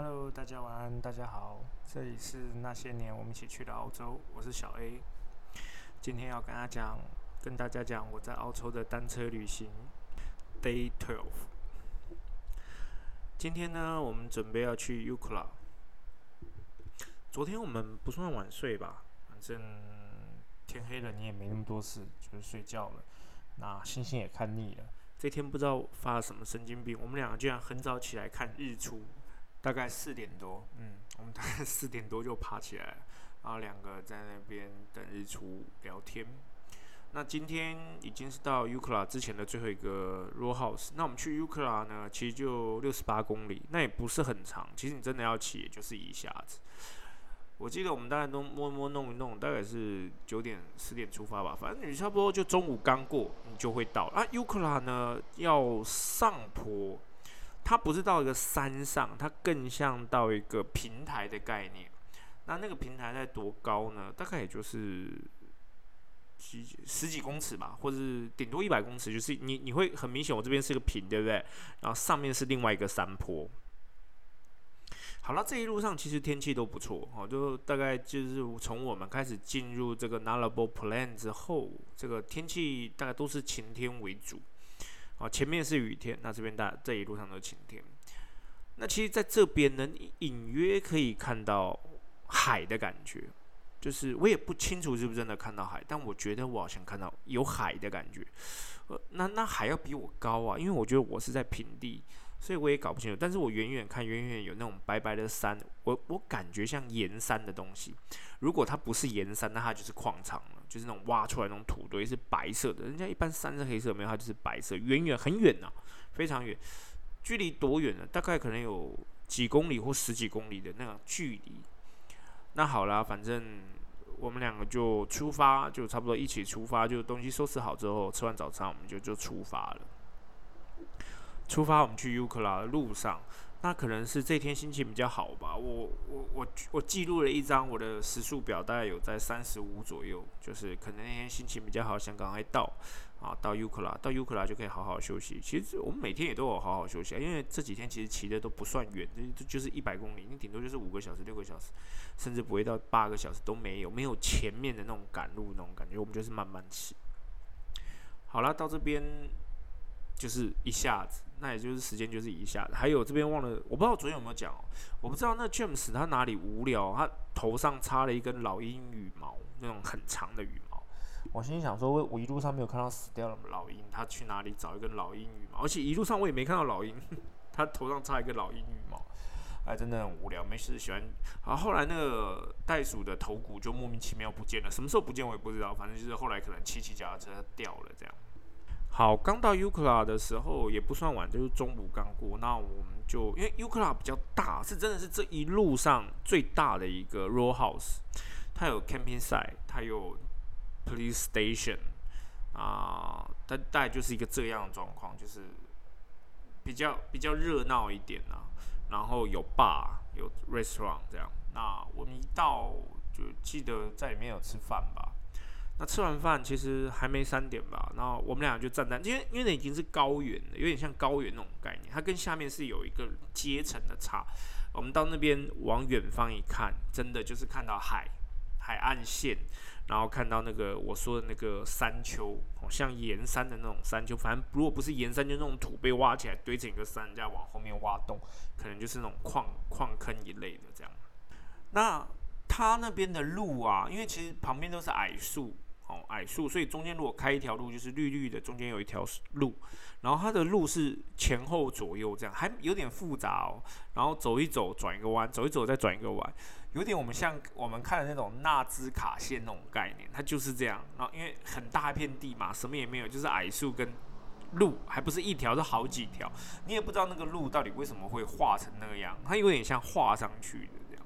Hello，大家晚安，大家好，这里是那些年我们一起去的澳洲，我是小 A，今天要跟大家讲，跟大家讲我在澳洲的单车旅行，Day Twelve。今天呢，我们准备要去 u k l a 昨天我们不算晚睡吧，反正天黑了，你也没那么多事，就是睡觉了。那星星也看腻了，这天不知道发了什么神经病，我们两个居然很早起来看日出，大概四点多，嗯，我们大概四点多就爬起来了，然后两个在那边等日出聊天。那今天已经是到 Ukla 之前的最后一个 Row House，那我们去 Ukla 呢，其实就六十八公里，那也不是很长，其实你真的要骑，也就是一下子。我记得我们大概都摸摸弄一弄，大概是九点十点出发吧，反正你差不多就中午刚过，你就会到。啊，u k l a 呢要上坡，它不是到一个山上，它更像到一个平台的概念。那那个平台在多高呢？大概也就是几十几公尺吧，或者是顶多一百公尺，就是你你会很明显，我这边是个平，对不对？然后上面是另外一个山坡。好了，这一路上其实天气都不错哦，就大概就是从我们开始进入这个 Nullable Plan 之后，这个天气大概都是晴天为主啊。前面是雨天，那这边大这一路上都是晴天。那其实在这边能隐约可以看到海的感觉，就是我也不清楚是不是真的看到海，但我觉得我好像看到有海的感觉。呃，那那海要比我高啊，因为我觉得我是在平地。所以我也搞不清楚，但是我远远看，远远有那种白白的山，我我感觉像盐山的东西。如果它不是盐山，那它就是矿场了，就是那种挖出来那种土堆是白色的。人家一般山是黑色，没有它就是白色，远远很远呐，非常远。距离多远呢？大概可能有几公里或十几公里的那个距离。那好啦，反正我们两个就出发，就差不多一起出发，就东西收拾好之后，吃完早餐我们就就出发了。出发，我们去 u k l a 的路上，那可能是这天心情比较好吧。我我我我记录了一张我的时速表，大概有在三十五左右，就是可能那天心情比较好，想赶快到啊，到 u k l a 到 u k l a 就可以好好休息。其实我们每天也都有好好休息，因为这几天其实骑的都不算远，就就是一百公里，你顶多就是五个小时、六个小时，甚至不会到八个小时都没有，没有前面的那种赶路那种感觉，我们就是慢慢骑。好了，到这边就是一下子。那也就是时间就是一下，还有这边忘了，我不知道昨天有没有讲哦，我不知道那 James 他哪里无聊，他头上插了一根老鹰羽毛，那种很长的羽毛。我心里想说，我我一路上没有看到死掉的老鹰，他去哪里找一根老鹰羽毛？而且一路上我也没看到老鹰，他头上插一个老鹰羽毛，哎，真的很无聊，没事喜欢。好，后来那个袋鼠的头骨就莫名其妙不见了，什么时候不见我也不知道，反正就是后来可能骑骑脚踏车掉了这样。好，刚到 Ukla 的时候也不算晚，就是中午刚过。那我们就因为 Ukla 比较大，是真的是这一路上最大的一个 row house。它有 camping site，它有 police station，啊，它大概就是一个这样的状况，就是比较比较热闹一点啊。然后有 bar，有 restaurant 这样。那我们一到就记得在里面有吃饭吧。那吃完饭其实还没三点吧，然后我们俩就站在，因为因为那已经是高原了，有点像高原那种概念，它跟下面是有一个阶层的差。我们到那边往远方一看，真的就是看到海海岸线，然后看到那个我说的那个山丘，像岩山的那种山丘，反正如果不是岩山，就那种土被挖起来堆成一个山，再往后面挖洞，可能就是那种矿矿坑一类的这样。那它那边的路啊，因为其实旁边都是矮树。哦，矮树，所以中间如果开一条路，就是绿绿的，中间有一条路，然后它的路是前后左右这样，还有点复杂哦。然后走一走，转一个弯，走一走再转一个弯，有点我们像我们看的那种纳兹卡线那种概念，它就是这样。然后因为很大一片地嘛，什么也没有，就是矮树跟路，还不是一条，是好几条，你也不知道那个路到底为什么会画成那个样，它有点像画上去的这样。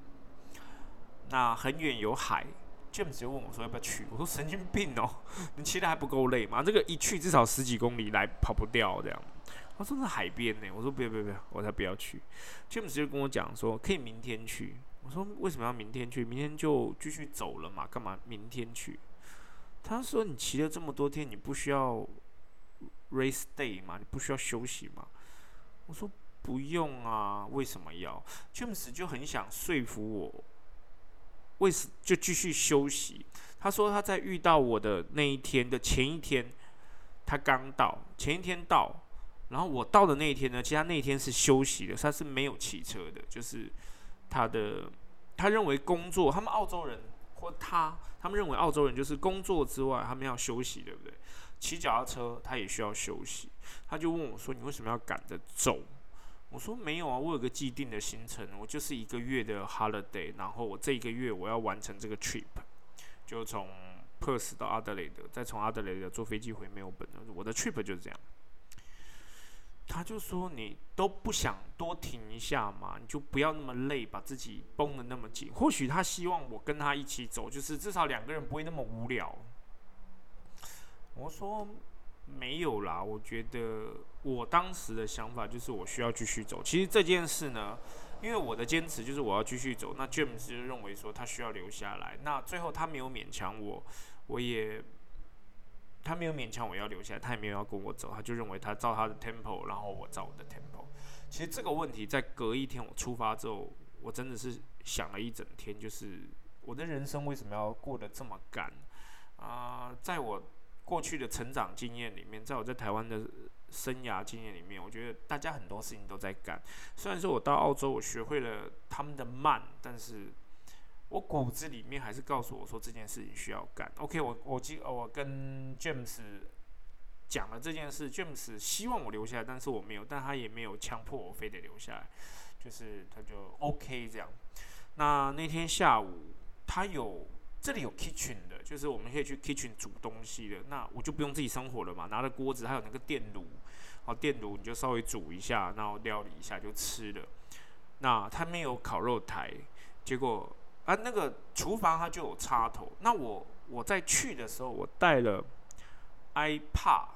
那很远有海。James 就问我说：“要不要去？”我说：“神经病哦，你骑的还不够累吗？这个一去至少十几公里，来跑不掉这样。”他说：“是海边呢。”我说：“不要不要不要，我才不要去。”James 就跟我讲说：“可以明天去。”我说：“为什么要明天去？明天就继续走了嘛，干嘛明天去？”他说：“你骑了这么多天，你不需要 race day 吗？你不需要休息吗？”我说：“不用啊，为什么要？James 就很想说服我，为什就继续休息？他说他在遇到我的那一天的前一天，他刚到，前一天到，然后我到的那一天呢，其实他那天是休息的，他是没有骑车的，就是他的他认为工作，他们澳洲人或他，他们认为澳洲人就是工作之外，他们要休息，对不对？骑脚踏车他也需要休息，他就问我说：“你为什么要赶着走？”我说：“没有啊，我有个既定的行程，我就是一个月的 holiday，然后我这一个月我要完成这个 trip，就从 Perth 到阿德雷德，再从阿德雷德坐飞机回墨尔本。我的 trip 就是这样。”他就说：“你都不想多停一下嘛？你就不要那么累，把自己绷得那么紧。或许他希望我跟他一起走，就是至少两个人不会那么无聊。”我说没有啦，我觉得我当时的想法就是我需要继续走。其实这件事呢，因为我的坚持就是我要继续走，那 James 就认为说他需要留下来。那最后他没有勉强我，我也他没有勉强我要留下来，他也没有要跟我走，他就认为他照他的 tempo，然后我照我的 tempo。其实这个问题在隔一天我出发之后，我真的是想了一整天，就是我的人生为什么要过得这么赶啊？在我过去的成长经验里面，在我在台湾的生涯经验里面，我觉得大家很多事情都在干。虽然说我到澳洲，我学会了他们的慢，但是我骨子里面还是告诉我说这件事情需要干。OK，我我记我跟 James 讲了这件事，James 希望我留下来，但是我没有，但他也没有强迫我非得留下来，就是他就 OK 这样。那那天下午他有。这里有 kitchen 的，就是我们可以去 kitchen 煮东西的。那我就不用自己生火了嘛，拿着锅子，还有那个电炉，好电炉你就稍微煮一下，然后料理一下就吃了。那他没有烤肉台，结果啊那个厨房它就有插头。那我我在去的时候，我带了 iPad。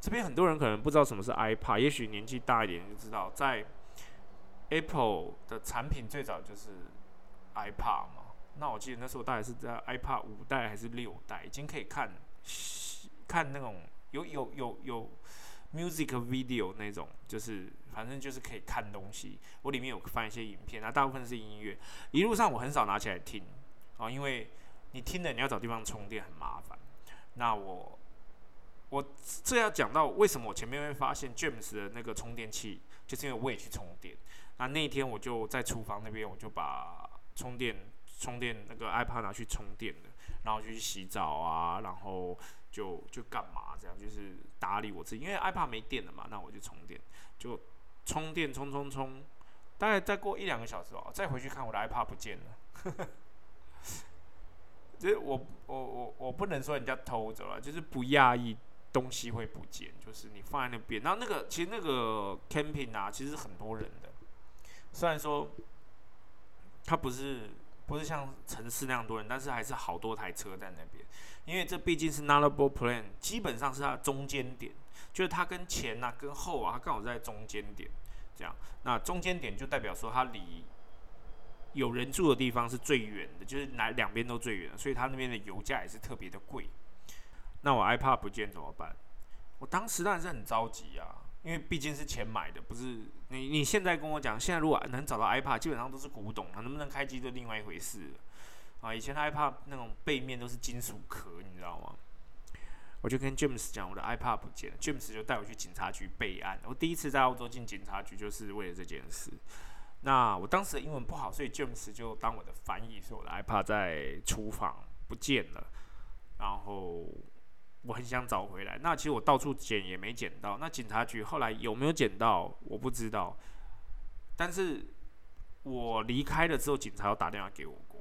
这边很多人可能不知道什么是 iPad，也许年纪大一点就知道，在 Apple 的产品最早就是 iPad 嘛。那我记得那时候大概是在 iPad 五代还是六代，已经可以看看那种有有有有 music video 那种，就是反正就是可以看东西。我里面有放一些影片，那大部分是音乐。一路上我很少拿起来听啊，因为你听了你要找地方充电很麻烦。那我我这要讲到为什么我前面会发现 James 的那个充电器，就是因为我也去充电。那那一天我就在厨房那边，我就把充电。充电那个 iPad 拿去充电的，然后就去洗澡啊，然后就就干嘛这样，就是打理我自己，因为 iPad 没电了嘛，那我就充电，就充电充充充，大概再过一两个小时吧，再回去看我的 iPad 不见了。就是我我我我不能说人家偷走了，就是不讶异东西会不见，就是你放在那边，然后那个其实那个 camping 啊，其实很多人的，虽然说它不是。不是像城市那样多人，但是还是好多台车在那边，因为这毕竟是 nullable plan，基本上是它的中间点，就是它跟前啊、跟后啊，它刚好在中间点，这样，那中间点就代表说它离有人住的地方是最远的，就是哪两边都最远，所以它那边的油价也是特别的贵。那我 iPad 不见怎么办？我当时当然是很着急啊。因为毕竟是钱买的，不是你你现在跟我讲，现在如果能找到 iPad，基本上都是古董了，能不能开机就另外一回事。啊，以前的 iPad 那种背面都是金属壳，你知道吗？我就跟 James 讲，我的 iPad 不见了，James 就带我去警察局备案。我第一次在澳洲进警察局就是为了这件事。那我当时英文不好，所以 James 就当我的翻译，说我的 iPad 在厨房不见了，然后。我很想找回来，那其实我到处捡也没捡到。那警察局后来有没有捡到，我不知道。但是我离开了之后，警察又打电话给我过，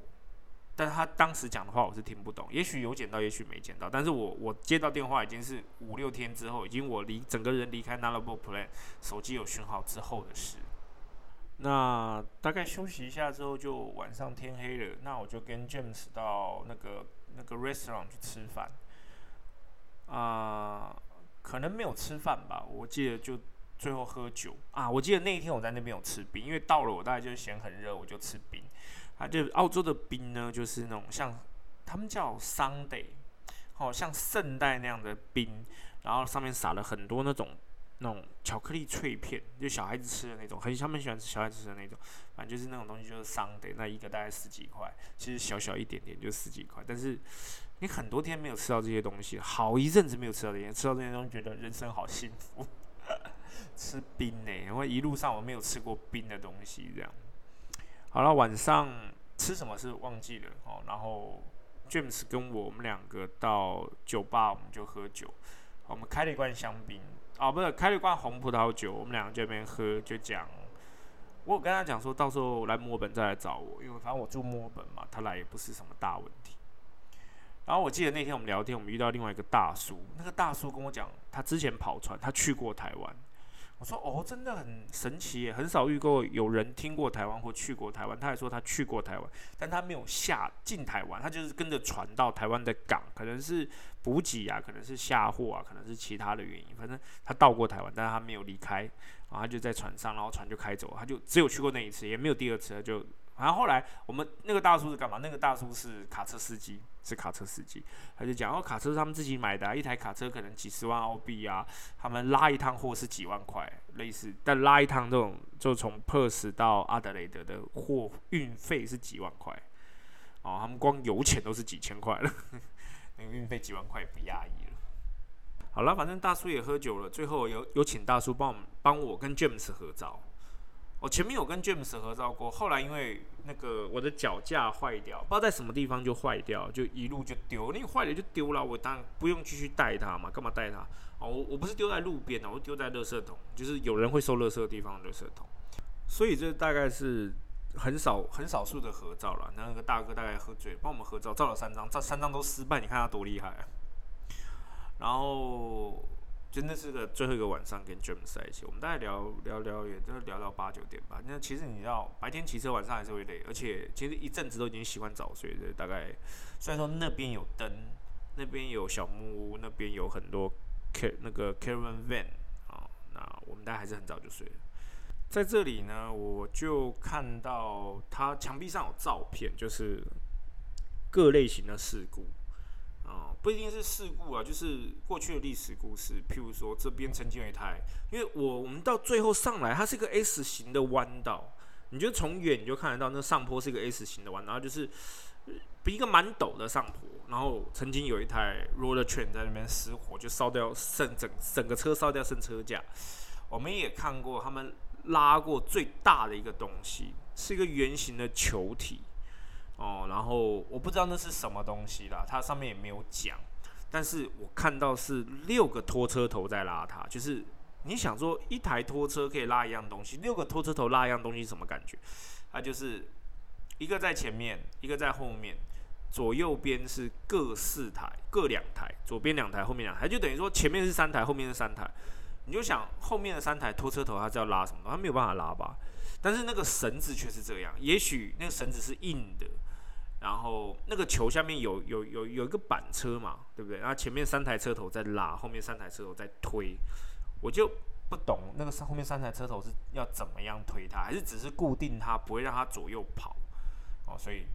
但是他当时讲的话我是听不懂。也许有捡到，也许没捡到。但是我我接到电话已经是五六天之后，已经我离整个人离开 Nullable Plan，手机有讯号之后的事。那大概休息一下之后，就晚上天黑了。那我就跟 James 到那个那个 restaurant 去吃饭。啊，可能没有吃饭吧。我记得就最后喝酒啊。我记得那一天我在那边有吃冰，因为到了我大概就是嫌很热，我就吃冰。啊，就澳洲的冰呢，就是那种像他们叫 Sunday，哦，像圣代那样的冰，然后上面撒了很多那种那种巧克力脆片，就小孩子吃的那种，很他们喜欢吃小孩子吃的那种，反正就是那种东西就是 Sunday，那一个大概十几块，其实小小一点点就十几块，但是你很多天没有吃到这些东西，好一阵子没有吃到这些，吃到这些东西觉得人生好幸福。吃冰呢，因为一路上我没有吃过冰的东西，这样。好了，晚上吃什么是忘记了哦，然后 James 跟我我们两个到酒吧，我们就喝酒，我们开了一罐香槟。哦，不是，开了一罐红葡萄酒，我们两个这边喝，就讲，我有跟他讲说，到时候来墨尔本再来找我，因为反正我住墨尔本嘛，他来也不是什么大问题。然后我记得那天我们聊天，我们遇到另外一个大叔，那个大叔跟我讲，他之前跑船，他去过台湾。我说哦，真的很神奇耶，很少遇过有人听过台湾或去过台湾。他还说他去过台湾，但他没有下进台湾，他就是跟着船到台湾的港，可能是补给啊，可能是下货啊，可能是其他的原因。反正他到过台湾，但是他没有离开，然后他就在船上，然后船就开走，他就只有去过那一次，也没有第二次，他就。然后后来我们那个大叔是干嘛？那个大叔是卡车司机，是卡车司机。他就讲哦，卡车是他们自己买的，一台卡车可能几十万澳币啊。他们拉一趟货是几万块，类似。但拉一趟这种，就从 Perth 到阿德雷德的货运费是几万块。哦，他们光油钱都是几千块了，那个运费几万块也不压抑了。好了，反正大叔也喝酒了，最后有有请大叔帮我们帮我跟 James 合照。我前面有跟 James 合照过，后来因为那个我的脚架坏掉，不知道在什么地方就坏掉，就一路就丢，那个坏了就丢了，我当然不用继续带它嘛，干嘛带它？哦，我我不是丢在路边的，我丢在垃圾桶，就是有人会收垃圾的地方的垃圾桶。所以这大概是很少很少数的合照了。那个大哥大概喝醉，帮我们合照，照了三张，这三张都失败，你看他多厉害。然后。真的是个最后一个晚上跟 James 在一起，我们大概聊聊聊，也都聊到八九点吧。那其实你知道，白天骑车，晚上还是会累，而且其实一阵子都已经习惯早睡的。大概虽然说那边有灯，那边有小木屋，那边有很多 car 那个 caravan van 啊，那我们大家还是很早就睡了。在这里呢，我就看到他墙壁上有照片，就是各类型的事故。啊，不一定是事故啊，就是过去的历史故事。譬如说，这边曾经有一台，因为我我们到最后上来，它是一个 S 型的弯道，你就从远你就看得到，那上坡是一个 S 型的弯，然后就是比一个蛮陡的上坡。然后曾经有一台 roller train 在那边失火，就烧掉剩整整个车烧掉剩车架。我们也看过他们拉过最大的一个东西，是一个圆形的球体。哦，然后我不知道那是什么东西啦，它上面也没有讲，但是我看到是六个拖车头在拉它，就是你想说一台拖车可以拉一样东西，六个拖车头拉一样东西什么感觉？它就是一个在前面，一个在后面，左右边是各四台，各两台，左边两台，后面两台，就等于说前面是三台，后面是三台，你就想后面的三台拖车头它是要拉什么？它没有办法拉吧？但是那个绳子却是这样，也许那个绳子是硬的。然后那个球下面有有有有一个板车嘛，对不对？然后前面三台车头在拉，后面三台车头在推，我就不懂那个后面三台车头是要怎么样推它，还是只是固定它，不会让它左右跑？哦，所以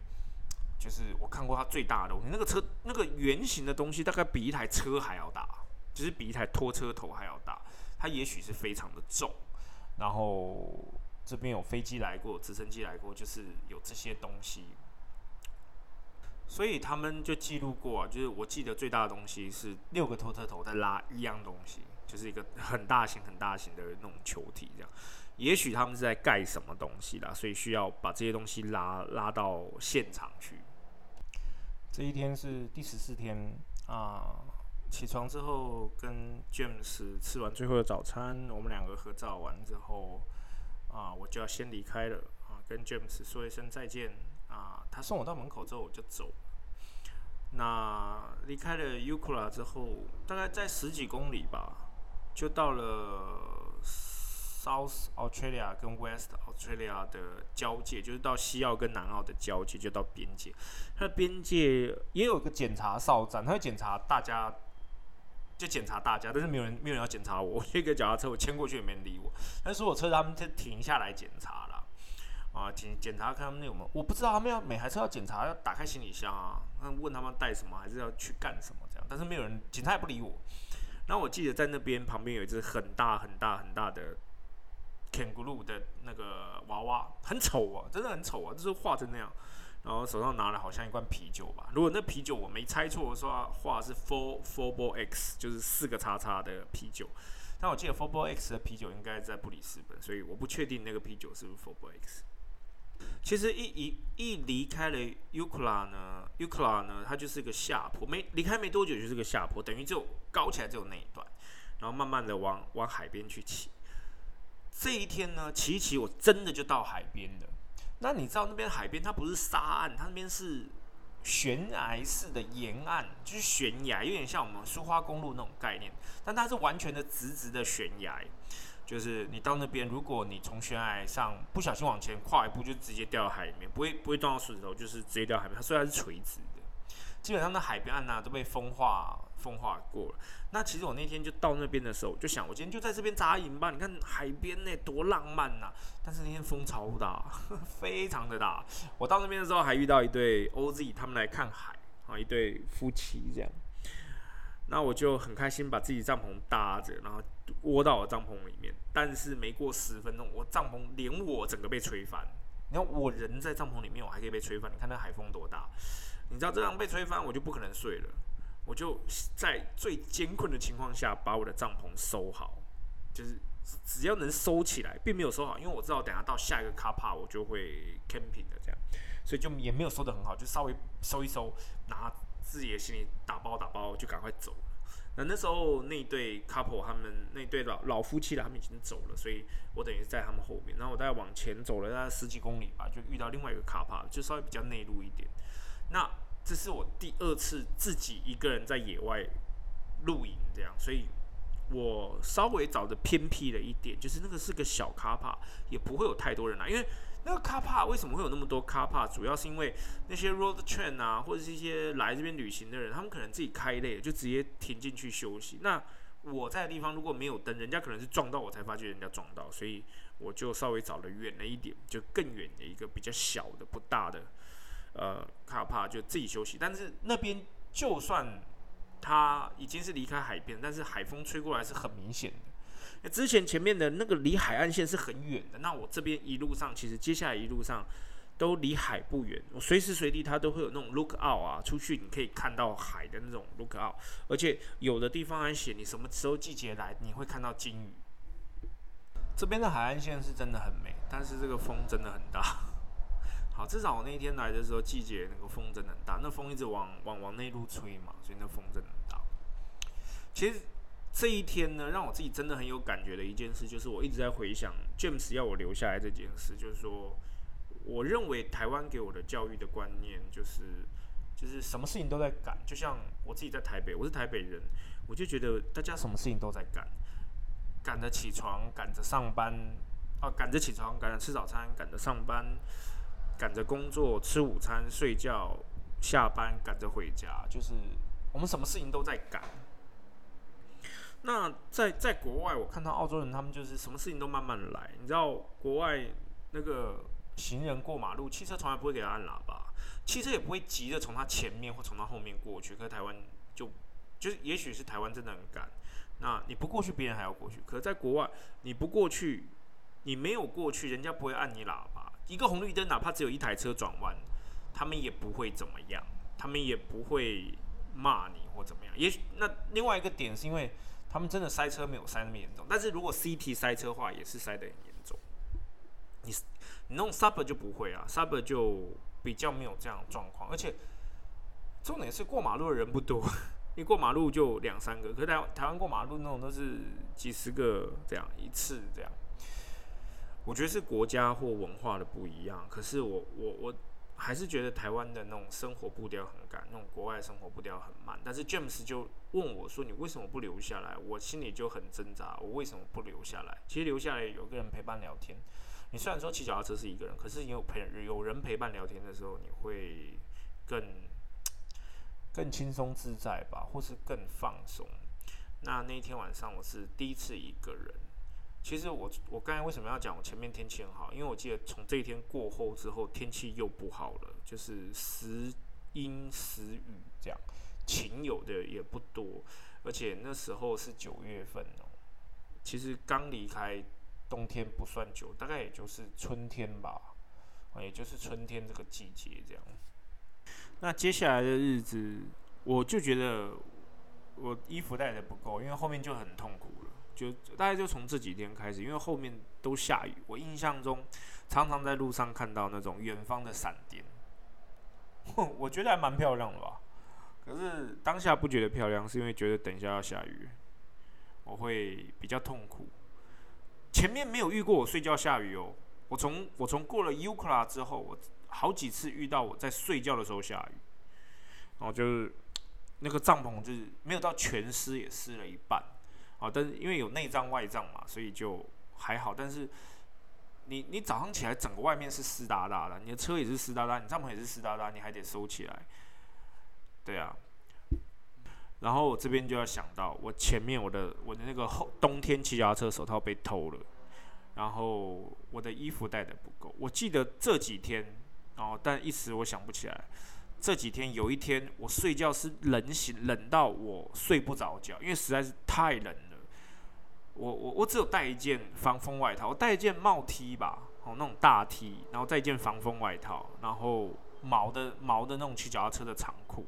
就是我看过它最大的东西，那个车那个圆形的东西大概比一台车还要大，就是比一台拖车头还要大，它也许是非常的重。然后这边有飞机来过，直升机来过，就是有这些东西。所以他们就记录过啊，就是我记得最大的东西是六个拖车头在拉一样东西，就是一个很大型、很大型的那种球体这样。也许他们是在盖什么东西啦，所以需要把这些东西拉拉到现场去。这一天是第十四天啊，起床之后跟 James 吃完最后的早餐，我们两个合照完之后啊，我就要先离开了啊，跟 James 说一声再见。啊，他送我到门口之后，我就走。那离开了 u k l a 之后，大概在十几公里吧，就到了 South Australia 跟 West Australia 的交界，就是到西澳跟南澳的交界，就到边界。它的边界也有个检查哨站，他会检查大家，就检查大家，但是没有人，没有人要检查我。一个脚踏车，我牵过去也没人理我。但是我车他们就停下来检查了。啊，检检查看他们有没有，我不知道他们要每台车要检查，要打开行李箱啊，问他们带什么，还是要去干什么这样，但是没有人，警察也不理我。然后我记得在那边旁边有一只很大很大很大的 kangaroo 的那个娃娃，很丑啊，真的很丑啊，就是画成那样。然后手上拿了好像一罐啤酒吧，如果那啤酒我没猜错的话，画是 Four Four Ball X，就是四个叉叉的啤酒。但我记得 Four Ball X 的啤酒应该在布里斯本，所以我不确定那个啤酒是不是 Four Ball X。其实一一一离开了 Ukla 呢，Ukla 呢，它就是个下坡，没离开没多久就是个下坡，等于就高起来只有那一段，然后慢慢的往往海边去骑。这一天呢，骑一骑我真的就到海边了。那你知道那边海边它不是沙岸，它那边是悬崖式的沿岸，就是悬崖，有点像我们苏花公路那种概念，但它是完全的直直的悬崖。就是你到那边，如果你从悬崖上不小心往前跨一步，就直接掉到海里面，不会不会撞到石头，就是直接掉海边。它虽然是垂直的，基本上那海边岸呐都被风化风化过了。那其实我那天就到那边的时候，就想我今天就在这边扎营吧。你看海边那多浪漫呐！但是那天风超大，非常的大。我到那边的时候还遇到一对 OZ，他们来看海啊，一对夫妻这样。那我就很开心，把自己帐篷搭着，然后窝到我帐篷里面。但是没过十分钟，我帐篷连我整个被吹翻。你看我人在帐篷里面，我还可以被吹翻。你看那海风多大？你知道这样被吹翻，我就不可能睡了。我就在最艰困的情况下，把我的帐篷收好，就是只要能收起来，并没有收好，因为我知道等下到下一个卡帕我就会 camping 的这样，所以就也没有收的很好，就稍微收一收，拿。自己的行李打包打包就赶快走。那那时候那对 couple 他们那对老老夫妻了，他们已经走了，所以我等于在他们后面。然后我大概往前走了大概十几公里吧，就遇到另外一个卡帕，就稍微比较内陆一点。那这是我第二次自己一个人在野外露营这样，所以我稍微找的偏僻了一点，就是那个是个小卡帕，也不会有太多人来，因为。那个卡帕为什么会有那么多卡帕？主要是因为那些 road train 啊，或者是一些来这边旅行的人，他们可能自己开累了，就直接停进去休息。那我在的地方如果没有灯，人家可能是撞到我才发觉人家撞到，所以我就稍微找了远了一点，就更远的一个比较小的、不大的呃卡帕，就自己休息。但是那边就算它已经是离开海边，但是海风吹过来是很明显的。之前前面的那个离海岸线是很远的，那我这边一路上其实接下来一路上都离海不远，我随时随地它都会有那种 look out 啊，出去你可以看到海的那种 look out，而且有的地方还写你什么时候季节来，你会看到鲸鱼。这边的海岸线是真的很美，但是这个风真的很大。好，至少我那天来的时候季节那个风真的很大，那风一直往往往内陆吹嘛，所以那风真的很大。其实。这一天呢，让我自己真的很有感觉的一件事，就是我一直在回想 James 要我留下来这件事。就是说，我认为台湾给我的教育的观念，就是就是什么事情都在赶。就像我自己在台北，我是台北人，我就觉得大家什么事情都在赶，赶着起床，赶着上班，啊，赶着起床，赶着吃早餐，赶着上班，赶着工作，吃午餐，睡觉，下班，赶着回家，就是我们什么事情都在赶。那在在国外，我看到澳洲人他们就是什么事情都慢慢来。你知道国外那个行人过马路，汽车从来不会给他按喇叭，汽车也不会急着从他前面或从他后面过去。可是台湾就就是也许是台湾真的很赶，那你不过去，别人还要过去。可是在国外，你不过去，你没有过去，人家不会按你喇叭。一个红绿灯，哪怕只有一台车转弯，他们也不会怎么样，他们也不会骂你或怎么样。也许那另外一个点是因为。他们真的塞车没有塞那么严重，但是如果 CT 塞车的话也是塞得很严重。你你弄 Sub 就不会啊，Sub 就比较没有这样状况，而且重点是过马路的人不多，一过马路就两三个，可是台台湾过马路那种都是几十个这样一次这样。我觉得是国家或文化的不一样，可是我我我。还是觉得台湾的那种生活步调很赶，那种国外生活步调很慢。但是 James 就问我说：“你为什么不留下来？”我心里就很挣扎，我为什么不留下来？其实留下来有个人陪伴聊天。你虽然说骑脚踏车是一个人，可是你有陪有人陪伴聊天的时候，你会更更轻松自在吧，或是更放松。那那一天晚上，我是第一次一个人。其实我我刚才为什么要讲我前面天气很好？因为我记得从这一天过后之后，天气又不好了，就是时阴时雨这样，晴有的也不多，而且那时候是九月份哦，其实刚离开冬天不算久，大概也就是春天吧，啊也就是春天这个季节这样。那接下来的日子，我就觉得我衣服带的不够，因为后面就很痛苦了。就大概就从这几天开始，因为后面都下雨，我印象中常常在路上看到那种远方的闪电，我觉得还蛮漂亮的吧。可是当下不觉得漂亮，是因为觉得等一下要下雨，我会比较痛苦。前面没有遇过我睡觉下雨哦，我从我从过了 U 克拉之后，我。好几次遇到我在睡觉的时候下雨，然后就是那个帐篷就是没有到全湿，也湿了一半啊。但是因为有内脏外脏嘛，所以就还好。但是你你早上起来，整个外面是湿哒哒的，你的车也是湿哒哒，你帐篷也是湿哒哒，你还得收起来。对啊。然后我这边就要想到，我前面我的我的那个后冬天骑脚踏车手套被偷了，然后我的衣服带的不够。我记得这几天。哦，但一时我想不起来。这几天有一天我睡觉是冷醒，冷到我睡不着觉，因为实在是太冷。我我我只有带一件防风外套，我带一件帽 T 吧，哦那种大 T，然后再一件防风外套，然后毛的毛的那种骑脚踏车的长裤，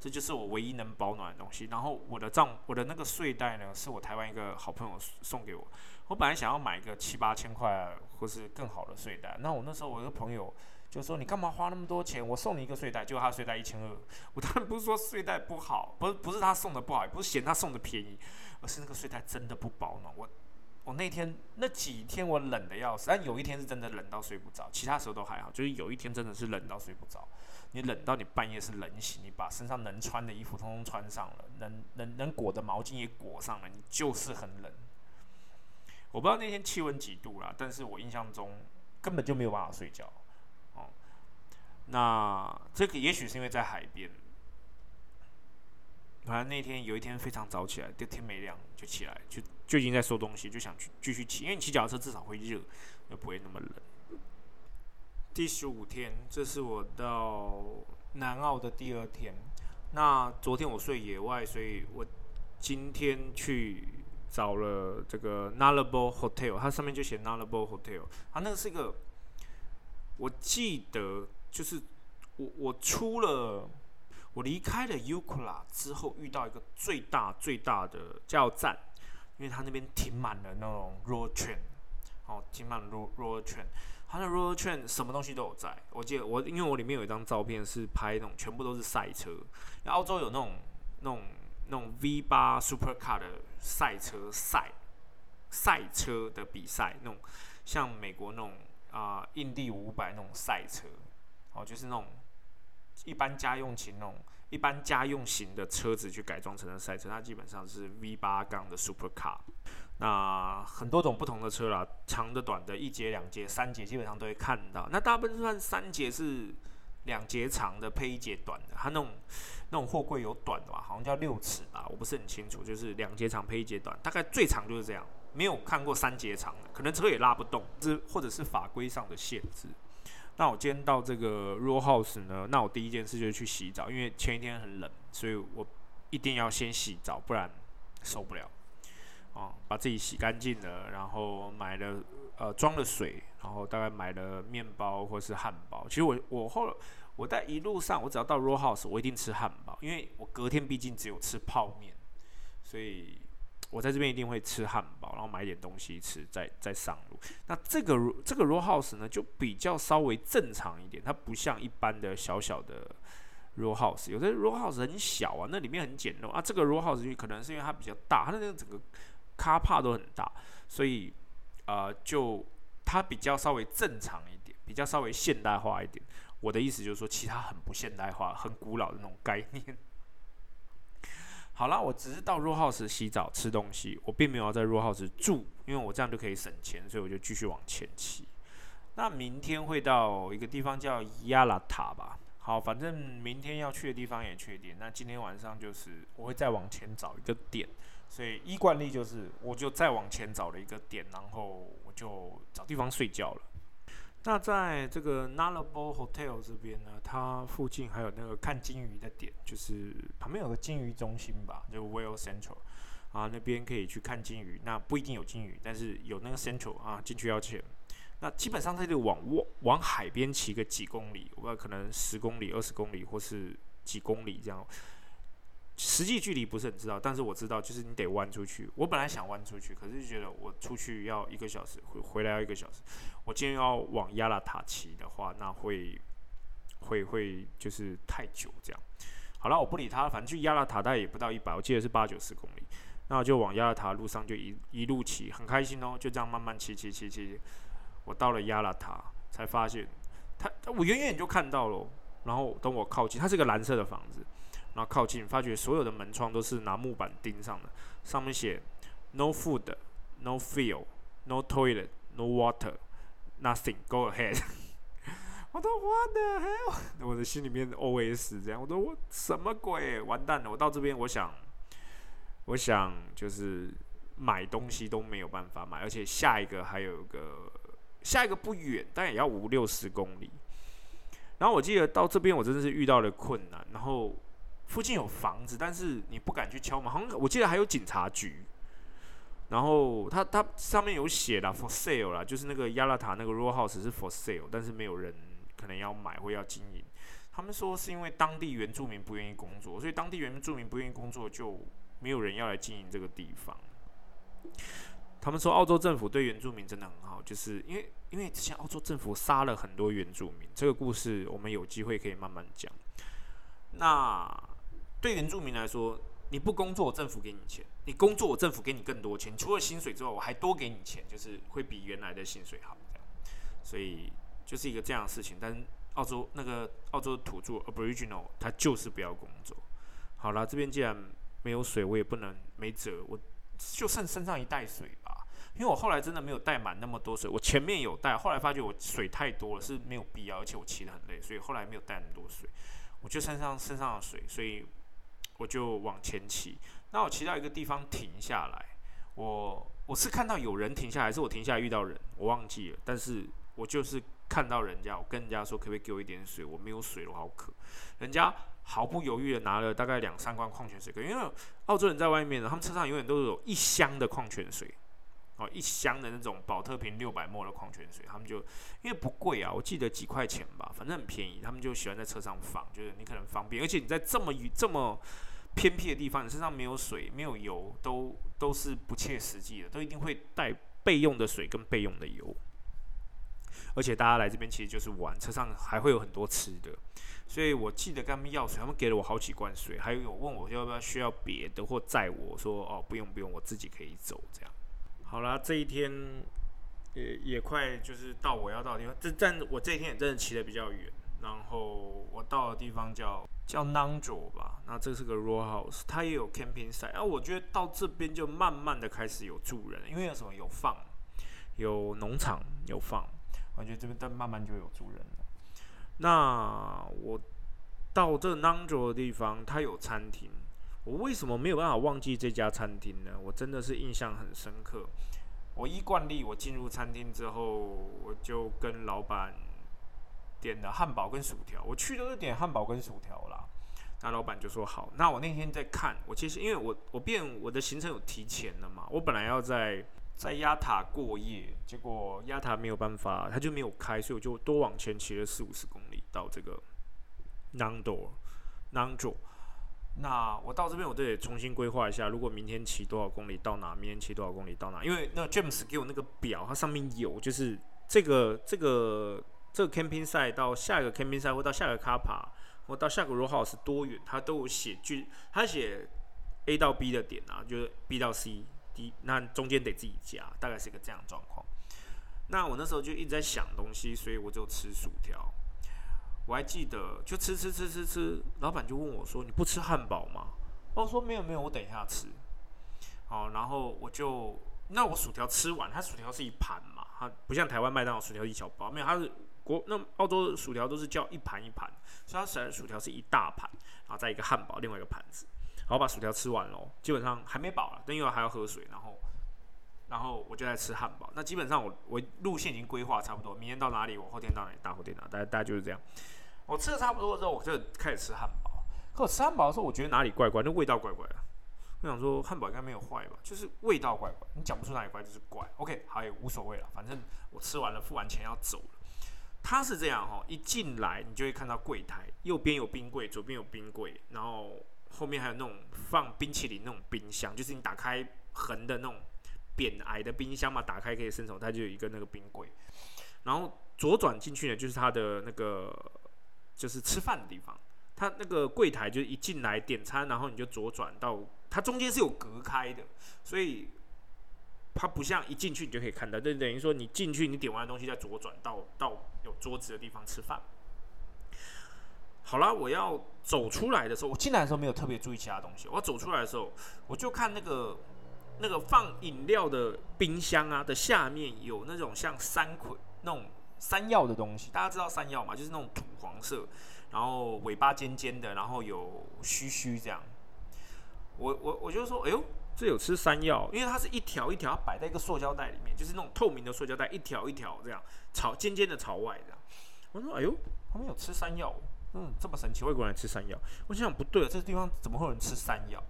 这就是我唯一能保暖的东西。然后我的帐我的那个睡袋呢，是我台湾一个好朋友送给我。我本来想要买一个七八千块或是更好的睡袋，那我那时候我一个朋友。就说你干嘛花那么多钱？我送你一个睡袋，就他睡袋一千二。我当然不是说睡袋不好，不是不是他送的不好，也不是嫌他送的便宜，而是那个睡袋真的不保暖。我我那天那几天我冷的要死，但有一天是真的冷到睡不着，其他时候都还好。就是有一天真的是冷到睡不着，你冷到你半夜是冷醒，你把身上能穿的衣服通通穿上了，能能能裹的毛巾也裹上了，你就是很冷。我不知道那天气温几度啦，但是我印象中根本就没有办法睡觉。哦那这个也许是因为在海边，反正那天有一天非常早起来，就天没亮就起来，就就已经在收东西，就想去继续骑，因为你骑脚踏车至少会热，又不会那么冷。第十五天，这是我到南澳的第二天。那昨天我睡野外，所以我今天去找了这个 Nullable Hotel，它上面就写 Nullable Hotel，它那个是一个，我记得。就是我我出了我离开了 Ucla 之后，遇到一个最大最大的加油站，因为它那边停满了那种 road train，哦，停满了 road road train，他的 road train 什么东西都有在。我记得我因为我里面有一张照片是拍那种全部都是赛车，澳洲有那种那种那种 V 八 Supercar 的赛车赛赛车的比赛，那种像美国那种啊印第五百那种赛车。哦，就是那种一般家用型那种一般家用型的车子去改装成的赛车，它基本上是 V 八缸的 Super Car。那很多种不同的车啦，长的、短的，一节、两节、三节，基本上都会看到。那大部分算三节是两节长的配一节短的，它那种那种货柜有短的吧，好像叫六尺吧，我不是很清楚，就是两节长配一节短，大概最长就是这样，没有看过三节长的，可能车也拉不动，这或者是法规上的限制。那我今天到这个 Raw House 呢？那我第一件事就是去洗澡，因为前一天很冷，所以我一定要先洗澡，不然受不了。哦，把自己洗干净了，然后买了呃装了水，然后大概买了面包或是汉堡。其实我我后我在一路上，我只要到 Raw House，我一定吃汉堡，因为我隔天毕竟只有吃泡面，所以。我在这边一定会吃汉堡，然后买点东西吃，再再上路。那这个这个 row house 呢，就比较稍微正常一点，它不像一般的小小的 row house，有的 row house 很小啊，那里面很简陋啊。这个 row house 可能是因为它比较大，它的那个整个卡帕都很大，所以呃，就它比较稍微正常一点，比较稍微现代化一点。我的意思就是说，其他很不现代化、很古老的那种概念。好了，我只是到 Raw House 洗澡吃东西，我并没有在 Raw House 住，因为我这样就可以省钱，所以我就继续往前骑。那明天会到一个地方叫亚拉塔吧。好，反正明天要去的地方也确定。那今天晚上就是我会再往前找一个点，所以依惯例就是我就再往前找了一个点，然后我就找地方睡觉了。那在这个 n a l a b o Hotel 这边呢，它附近还有那个看金鱼的点，就是旁边有个金鱼中心吧，就 Whale Central 啊，那边可以去看金鱼。那不一定有金鱼，但是有那个 Central 啊，进去要钱。那基本上它就往往往海边骑个几公里，我不知道可能十公里、二十公里或是几公里这样。实际距离不是很知道，但是我知道就是你得弯出去。我本来想弯出去，可是就觉得我出去要一个小时，回回来要一个小时。我今天要往亚拉塔骑的话，那会会会就是太久这样。好了，我不理他，反正去亚拉塔大概也不到一百，我记得是八九十公里。那就往亚拉塔路上就一一路骑，很开心哦，就这样慢慢骑骑骑骑。我到了亚拉塔，才发现他，我远远就看到了。然后等我靠近，它是个蓝色的房子。然后靠近，发觉所有的门窗都是拿木板钉上的，上面写 “No food, no fuel, no toilet, no water, nothing. Go ahead。”我都 What the hell？我的心里面 OS 这样，我说我什么鬼？完蛋了！我到这边，我想，我想就是买东西都没有办法买，而且下一个还有个下一个不远，但也要五六十公里。然后我记得到这边，我真的是遇到了困难，然后。附近有房子，但是你不敢去敲门。好像我记得还有警察局，然后它它上面有写了 for sale 啦，就是那个亚拉塔那个 row house 是 for sale，但是没有人可能要买或要经营。他们说是因为当地原住民不愿意工作，所以当地原住民不愿意工作，就没有人要来经营这个地方。他们说澳洲政府对原住民真的很好，就是因为因为之前澳洲政府杀了很多原住民，这个故事我们有机会可以慢慢讲。那对原住民来说，你不工作，政府给你钱；你工作，政府给你更多钱。除了薪水之外，我还多给你钱，就是会比原来的薪水好。这样，所以就是一个这样的事情。但澳洲那个澳洲土著 Aboriginal 他就是不要工作。好了，这边既然没有水，我也不能没辙，我就剩身上一袋水吧。因为我后来真的没有带满那么多水，我前面有带，后来发觉我水太多了，是没有必要，而且我骑得很累，所以后来没有带那么多水。我就身上身上的水，所以。我就往前骑，那我骑到一个地方停下来，我我是看到有人停下来，还是我停下来遇到人，我忘记了。但是我就是看到人家，我跟人家说可不可以给我一点水，我没有水，我好渴。人家毫不犹豫的拿了大概两三罐矿泉水，因为澳洲人在外面，他们车上永远都有一箱的矿泉水，哦，一箱的那种保特瓶六百沫的矿泉水，他们就因为不贵啊，我记得几块钱吧，反正很便宜，他们就喜欢在车上放，就是你可能方便，而且你在这么这么。偏僻的地方，你身上没有水、没有油，都都是不切实际的，都一定会带备用的水跟备用的油。而且大家来这边其实就是玩，车上还会有很多吃的，所以我记得跟他们要水，他们给了我好几罐水，还有问我要不要需要别的或载我说哦不用不用，我自己可以走这样。好啦，这一天也也快就是到我要到的地方，这但我这一天也真的骑的比较远，然后我到的地方叫。叫 Nangjo 吧，那这是个 row house，它也有 camping site。啊，我觉得到这边就慢慢的开始有住人，因为有什么有放，有农场有放，我觉得这边但慢慢就有住人了。那我到这 Nangjo 的地方，它有餐厅，我为什么没有办法忘记这家餐厅呢？我真的是印象很深刻。我依惯例，我进入餐厅之后，我就跟老板。点的汉堡跟薯条，我去都是点汉堡跟薯条啦。那老板就说好。那我那天在看，我其实因为我我变我的行程有提前了嘛，我本来要在在亚塔过夜，结果亚塔没有办法，他就没有开，所以我就多往前骑了四五十公里到这个 Nando Nando。那我到这边我都得重新规划一下，如果明天骑多少公里到哪，明天骑多少公里到哪，因为那 James 给我那个表，它上面有就是这个这个。这个 camping 赛到下一个 camping 赛，或到下一个卡帕，或到下个 row house 多远，它都有写句，它写 A 到 B 的点啊，就是 B 到 C，D 那中间得自己加，大概是一个这样状况。那我那时候就一直在想东西，所以我就吃薯条。我还记得，就吃吃吃吃吃，老板就问我说：“你不吃汉堡吗？”我说：“没有没有，我等一下吃。”好，然后我就那我薯条吃完，它薯条是一盘嘛，它不像台湾麦当劳薯条一小包，没有，它是。国那澳洲的薯条都是叫一盘一盘，所以它起来薯条是一大盘，然后再一个汉堡，另外一个盘子，然后把薯条吃完了，基本上还没饱了，但因为还要喝水，然后然后我就在吃汉堡。那基本上我我路线已经规划差不多，明天到哪里，我后天到哪里，大后天哪，大概大概就是这样。我吃的差不多之后，我就开始吃汉堡。可我吃汉堡的时候，我觉得哪里怪怪，那味道怪怪的。我想说汉堡应该没有坏吧，就是味道怪怪，你讲不出哪里怪，就是怪。OK，好也无所谓了，反正我吃完了，付完钱要走了。它是这样哈，一进来你就会看到柜台，右边有冰柜，左边有冰柜，然后后面还有那种放冰淇淋那种冰箱，就是你打开横的那种扁矮的冰箱嘛，打开可以伸手，它就有一个那个冰柜。然后左转进去呢，就是它的那个就是吃饭的地方。它那个柜台就是一进来点餐，然后你就左转到它中间是有隔开的，所以它不像一进去你就可以看到，就等于说你进去你点完的东西再左转到到桌子的地方吃饭。好了，我要走出来的时候，我进来的时候没有特别注意其他东西。我走出来的时候，我就看那个那个放饮料的冰箱啊的下面有那种像山葵那种山药的东西，大家知道山药吗？就是那种土黄色。然后尾巴尖尖的，然后有须须这样。我我我就说，哎呦，这有吃山药，因为它是一条一条摆在一个塑胶袋里面，就是那种透明的塑胶袋，一条一条这样朝尖尖的朝外这样。我说，哎呦，他们有吃山药，嗯，这么神奇，外国人吃山药。我心想，不对了，这个地方怎么会有人吃山药？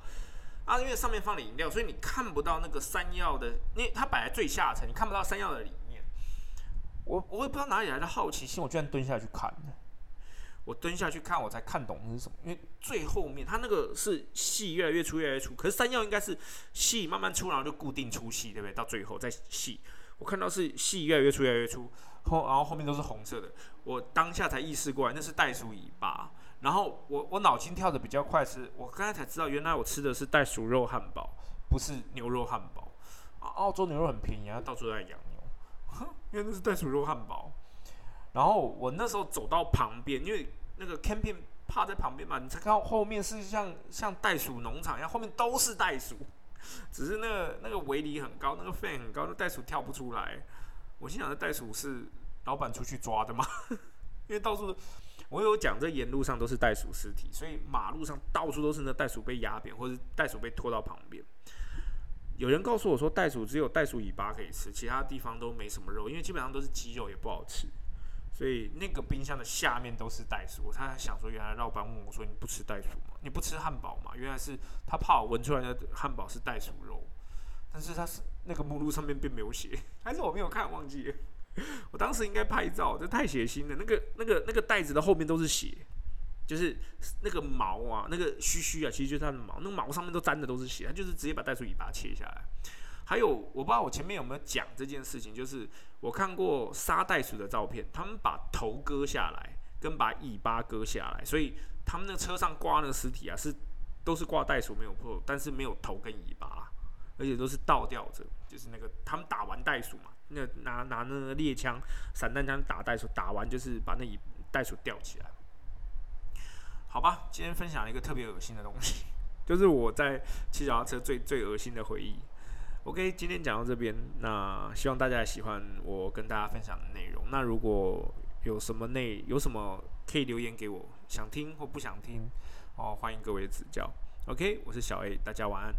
啊，因为上面放了饮料，所以你看不到那个山药的，因为它摆在最下层，你看不到山药的里面。我我也不知道哪里来的好奇心，我居然蹲下去看。我蹲下去看，我才看懂是什么。因为最后面它那个是细越来越粗，越来越粗。可是山药应该是细慢慢粗，然后就固定粗细，对不对？到最后再细。我看到是细越来越粗，越来越粗，后然后后面都是红色的。我当下才意识过来，那是袋鼠尾巴。然后我我脑筋跳的比较快，是我刚才才知道，原来我吃的是袋鼠肉汉堡，不是牛肉汉堡。澳洲牛肉很便宜啊，到处在养牛。因为那是袋鼠肉汉堡。然后我那时候走到旁边，因为那个 camping 趴在旁边嘛，你才看到后面是像像袋鼠农场一样，后面都是袋鼠，只是那个那个围篱很高，那个 fan 很高，那袋鼠跳不出来。我心想，这袋鼠是老板出去抓的吗？因为到处我有讲，这沿路上都是袋鼠尸体，所以马路上到处都是那袋鼠被压扁，或者袋鼠被拖到旁边。有人告诉我说，袋鼠只有袋鼠尾巴可以吃，其他地方都没什么肉，因为基本上都是鸡肉，也不好吃。所以那个冰箱的下面都是袋鼠，他想说，原来老板问我说：“你不吃袋鼠吗？你不吃汉堡吗？”原来是他怕我闻出来的汉堡是袋鼠肉，但是他是那个目录上面并没有写，还是我没有看忘记。我当时应该拍照，这太血腥了。那个那个那个袋子的后面都是血，就是那个毛啊，那个须须啊，其实就是它的毛，那个毛上面都沾的都是血，它就是直接把袋鼠尾巴切下来。还有，我不知道我前面有没有讲这件事情，就是我看过杀袋鼠的照片，他们把头割下来，跟把尾巴割下来，所以他们那车上挂那个尸体啊，是都是挂袋鼠没有破，但是没有头跟尾巴，而且都是倒吊着，就是那个他们打完袋鼠嘛，那拿拿那个猎枪、散弹枪打袋鼠，打完就是把那尾袋鼠吊起来。好吧，今天分享一个特别恶心的东西，就是我在骑脚踏车最最恶心的回忆。OK，今天讲到这边，那希望大家喜欢我跟大家分享的内容。那如果有什么内有什么可以留言给我，想听或不想听，哦，欢迎各位指教。OK，我是小 A，大家晚安。